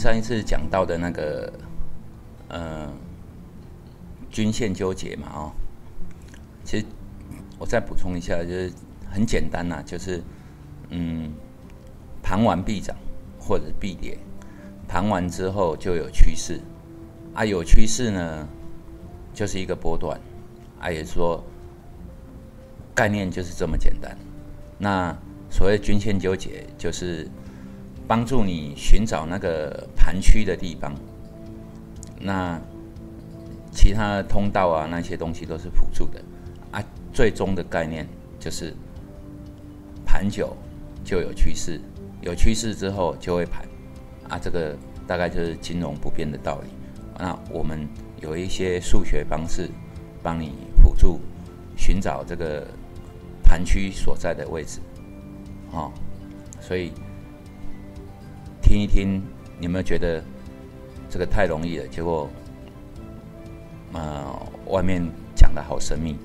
上一次讲到的那个，呃，均线纠结嘛，哦，其实我再补充一下，就是很简单呐，就是嗯，盘完必涨或者必跌，盘完之后就有趋势，啊，有趋势呢，就是一个波段，啊，也说概念就是这么简单。那所谓均线纠结，就是帮助你寻找那个盘区的地方。那其他的通道啊，那些东西都是辅助的啊。最终的概念就是盘久就有趋势，有趋势之后就会盘啊。这个大概就是金融不变的道理。那我们有一些数学方式帮你辅助寻找这个盘区所在的位置。哦，所以听一听，有没有觉得这个太容易了？结果，呃，外面讲的好神秘。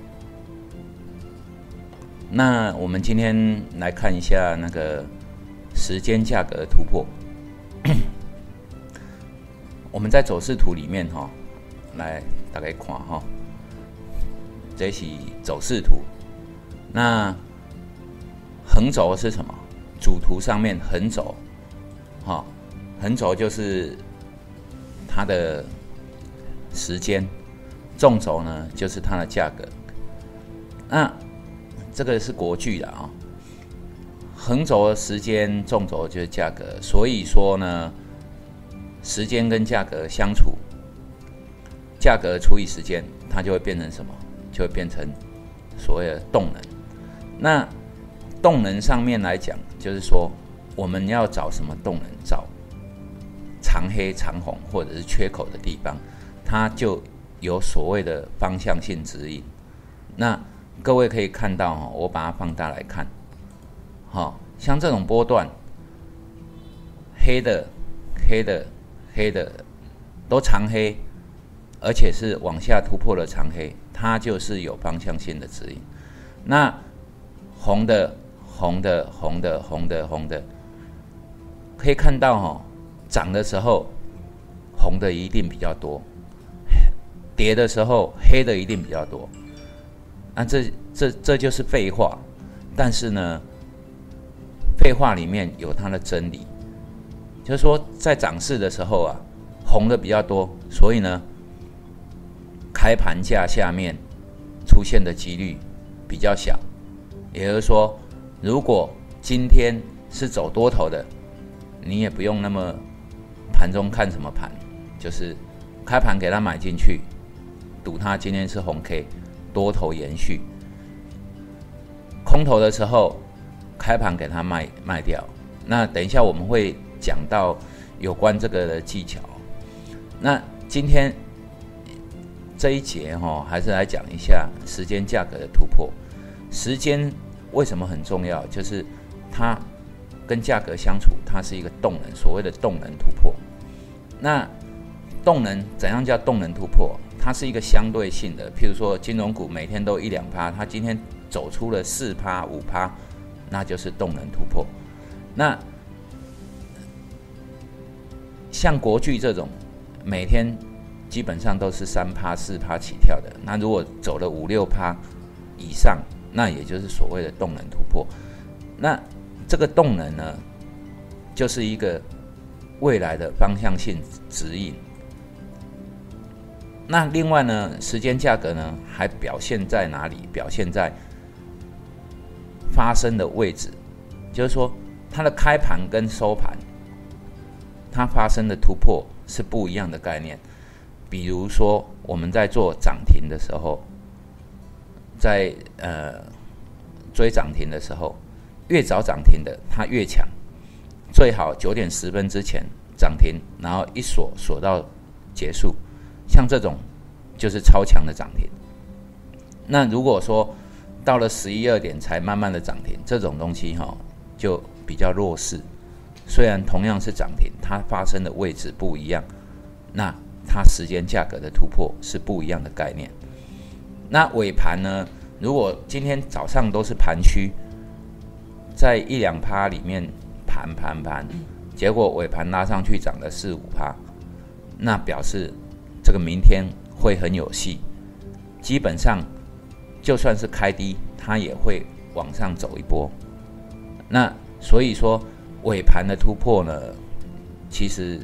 那我们今天来看一下那个时间价格突破。我们在走势图里面哈，来大概看哈，这是走势图。那横轴是什么？主图上面横轴，哈，横轴就是它的时间，纵轴呢就是它的价格。那这个是国剧的啊，横轴的时间，纵轴就是价格。所以说呢，时间跟价格相处，价格除以时间，它就会变成什么？就会变成所谓的动能。那动能上面来讲，就是说我们要找什么动能？找长黑、长红或者是缺口的地方，它就有所谓的方向性指引。那各位可以看到哈，我把它放大来看，好像这种波段，黑的、黑的、黑的都长黑，而且是往下突破了长黑，它就是有方向性的指引。那红的。红的，红的，红的，红的，可以看到哈，涨的时候红的一定比较多，跌的时候黑的一定比较多。那这这这就是废话，但是呢，废话里面有它的真理，就是说在涨势的时候啊，红的比较多，所以呢，开盘价下面出现的几率比较小，也就是说。如果今天是走多头的，你也不用那么盘中看什么盘，就是开盘给他买进去，赌他今天是红 K，多头延续。空头的时候，开盘给他卖卖掉。那等一下我们会讲到有关这个的技巧。那今天这一节哈，还是来讲一下时间价格的突破，时间。为什么很重要？就是它跟价格相处，它是一个动能，所谓的动能突破。那动能怎样叫动能突破？它是一个相对性的。譬如说，金融股每天都一两趴，它今天走出了四趴、五趴，那就是动能突破。那像国巨这种每天基本上都是三趴、四趴起跳的，那如果走了五六趴以上，那也就是所谓的动能突破，那这个动能呢，就是一个未来的方向性指引。那另外呢，时间价格呢，还表现在哪里？表现在发生的位置，就是说它的开盘跟收盘，它发生的突破是不一样的概念。比如说我们在做涨停的时候。在呃追涨停的时候，越早涨停的它越强，最好九点十分之前涨停，然后一锁锁到结束，像这种就是超强的涨停。那如果说到了十一二点才慢慢的涨停，这种东西哈就比较弱势。虽然同样是涨停，它发生的位置不一样，那它时间价格的突破是不一样的概念。那尾盘呢？如果今天早上都是盘区，在一两趴里面盘盘盘，结果尾盘拉上去涨了四五趴，那表示这个明天会很有戏。基本上就算是开低，它也会往上走一波。那所以说尾盘的突破呢，其实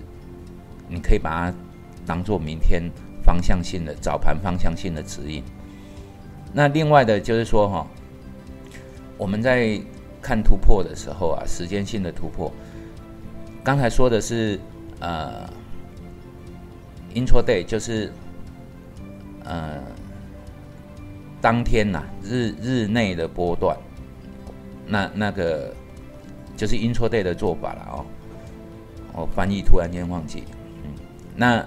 你可以把它当做明天方向性的早盘方向性的指引。那另外的就是说哈，我们在看突破的时候啊，时间性的突破，刚才说的是呃，intraday 就是呃当天呐日日内的波段，那那个就是 intraday 的做法了哦。我翻译突然间忘记，嗯，那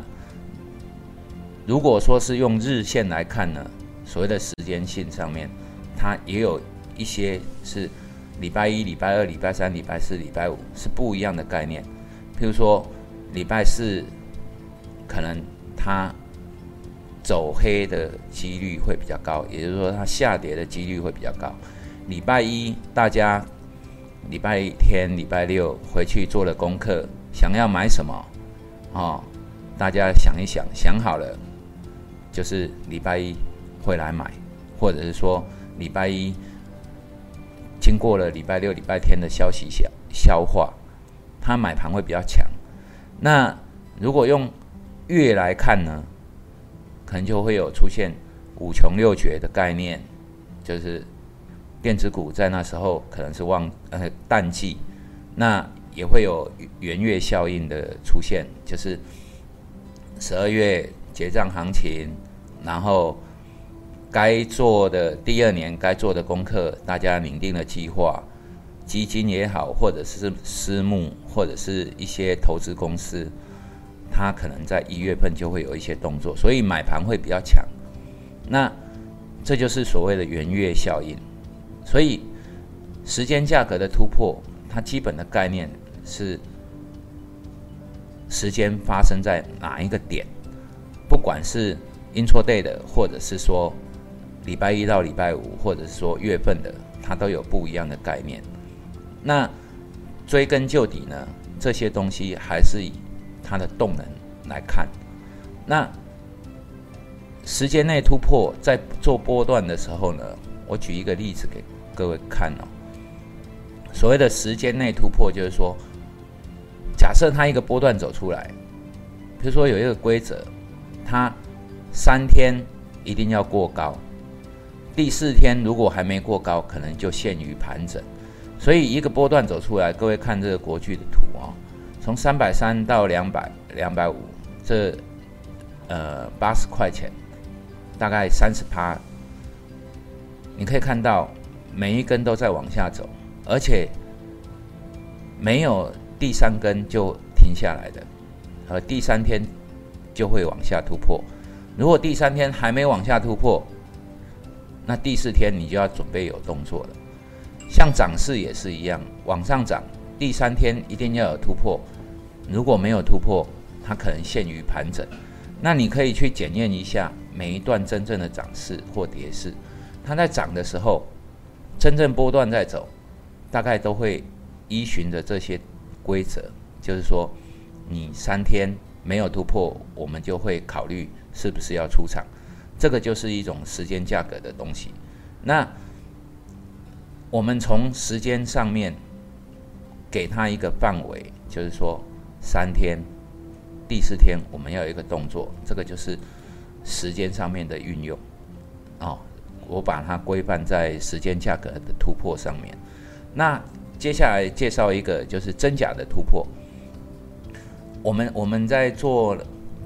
如果说是用日线来看呢？所谓的时间性上面，它也有一些是礼拜一、礼拜二、礼拜三、礼拜四、礼拜五是不一样的概念。譬如说，礼拜四可能它走黑的几率会比较高，也就是说它下跌的几率会比较高。礼拜一大家礼拜天、礼拜六回去做了功课，想要买什么哦，大家想一想，想好了就是礼拜一。会来买，或者是说礼拜一经过了礼拜六、礼拜天的消息消消化，它买盘会比较强。那如果用月来看呢，可能就会有出现五穷六绝的概念，就是电子股在那时候可能是旺呃淡季，那也会有圆月效应的出现，就是十二月结账行情，然后。该做的第二年该做的功课，大家拟定了计划，基金也好，或者是私募，或者是一些投资公司，它可能在一月份就会有一些动作，所以买盘会比较强。那这就是所谓的圆月效应。所以时间价格的突破，它基本的概念是时间发生在哪一个点，不管是 intraday 的，或者是说。礼拜一到礼拜五，或者说月份的，它都有不一样的概念。那追根究底呢，这些东西还是以它的动能来看。那时间内突破，在做波段的时候呢，我举一个例子给各位看哦。所谓的时间内突破，就是说，假设它一个波段走出来，比如说有一个规则，它三天一定要过高。第四天如果还没过高，可能就限于盘整，所以一个波段走出来，各位看这个国巨的图啊，从三百三到两百两百五，这呃八十块钱，大概三十趴，你可以看到每一根都在往下走，而且没有第三根就停下来的，而第三天就会往下突破，如果第三天还没往下突破。那第四天你就要准备有动作了，像涨势也是一样，往上涨，第三天一定要有突破，如果没有突破，它可能陷于盘整。那你可以去检验一下每一段真正的涨势或跌势，它在涨的时候，真正波段在走，大概都会依循着这些规则，就是说，你三天没有突破，我们就会考虑是不是要出场。这个就是一种时间价格的东西。那我们从时间上面给他一个范围，就是说三天，第四天我们要有一个动作，这个就是时间上面的运用。哦，我把它规范在时间价格的突破上面。那接下来介绍一个就是真假的突破。我们我们在做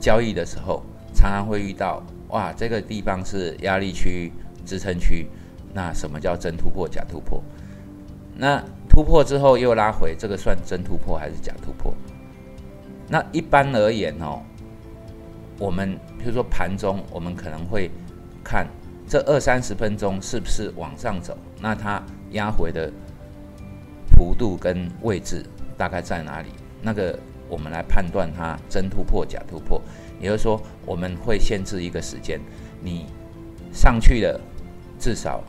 交易的时候，常常会遇到。哇，这个地方是压力区、支撑区，那什么叫真突破、假突破？那突破之后又拉回，这个算真突破还是假突破？那一般而言哦，我们比如说盘中，我们可能会看这二三十分钟是不是往上走，那它压回的幅度跟位置大概在哪里？那个我们来判断它真突破、假突破。也就是说，我们会限制一个时间，你上去了至少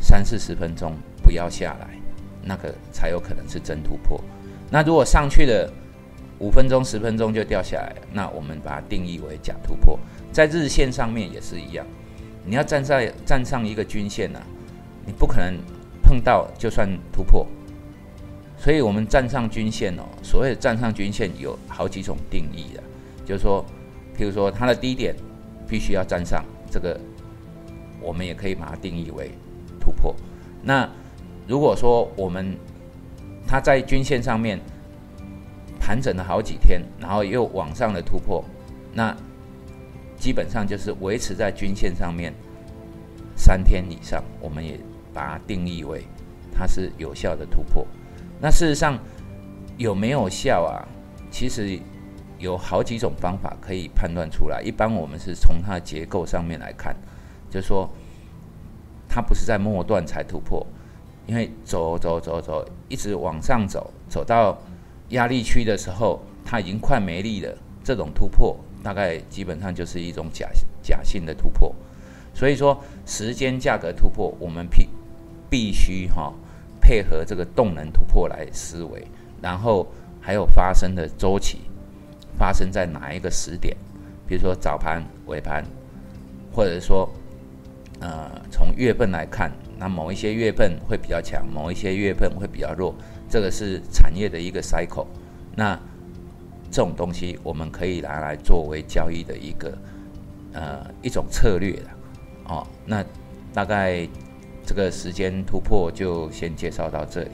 三四十分钟，不要下来，那个才有可能是真突破。那如果上去了五分钟、十分钟就掉下来，那我们把它定义为假突破。在日线上面也是一样，你要站在站上一个均线呢，你不可能碰到就算突破。所以我们站上均线哦，所谓的站上均线有好几种定义的，就是说，譬如说它的低点必须要站上，这个我们也可以把它定义为突破。那如果说我们它在均线上面盘整了好几天，然后又往上的突破，那基本上就是维持在均线上面三天以上，我们也把它定义为它是有效的突破。那事实上有没有效啊？其实有好几种方法可以判断出来。一般我们是从它的结构上面来看，就说它不是在末段才突破，因为走走走走一直往上走，走到压力区的时候，它已经快没力了。这种突破大概基本上就是一种假假性的突破。所以说，时间价格突破，我们必必须哈。配合这个动能突破来思维，然后还有发生的周期，发生在哪一个时点？比如说早盘、尾盘，或者说，呃，从月份来看，那某一些月份会比较强，某一些月份会比较弱，这个是产业的一个 cycle。那这种东西我们可以拿来作为交易的一个呃一种策略的哦。那大概。这个时间突破就先介绍到这里。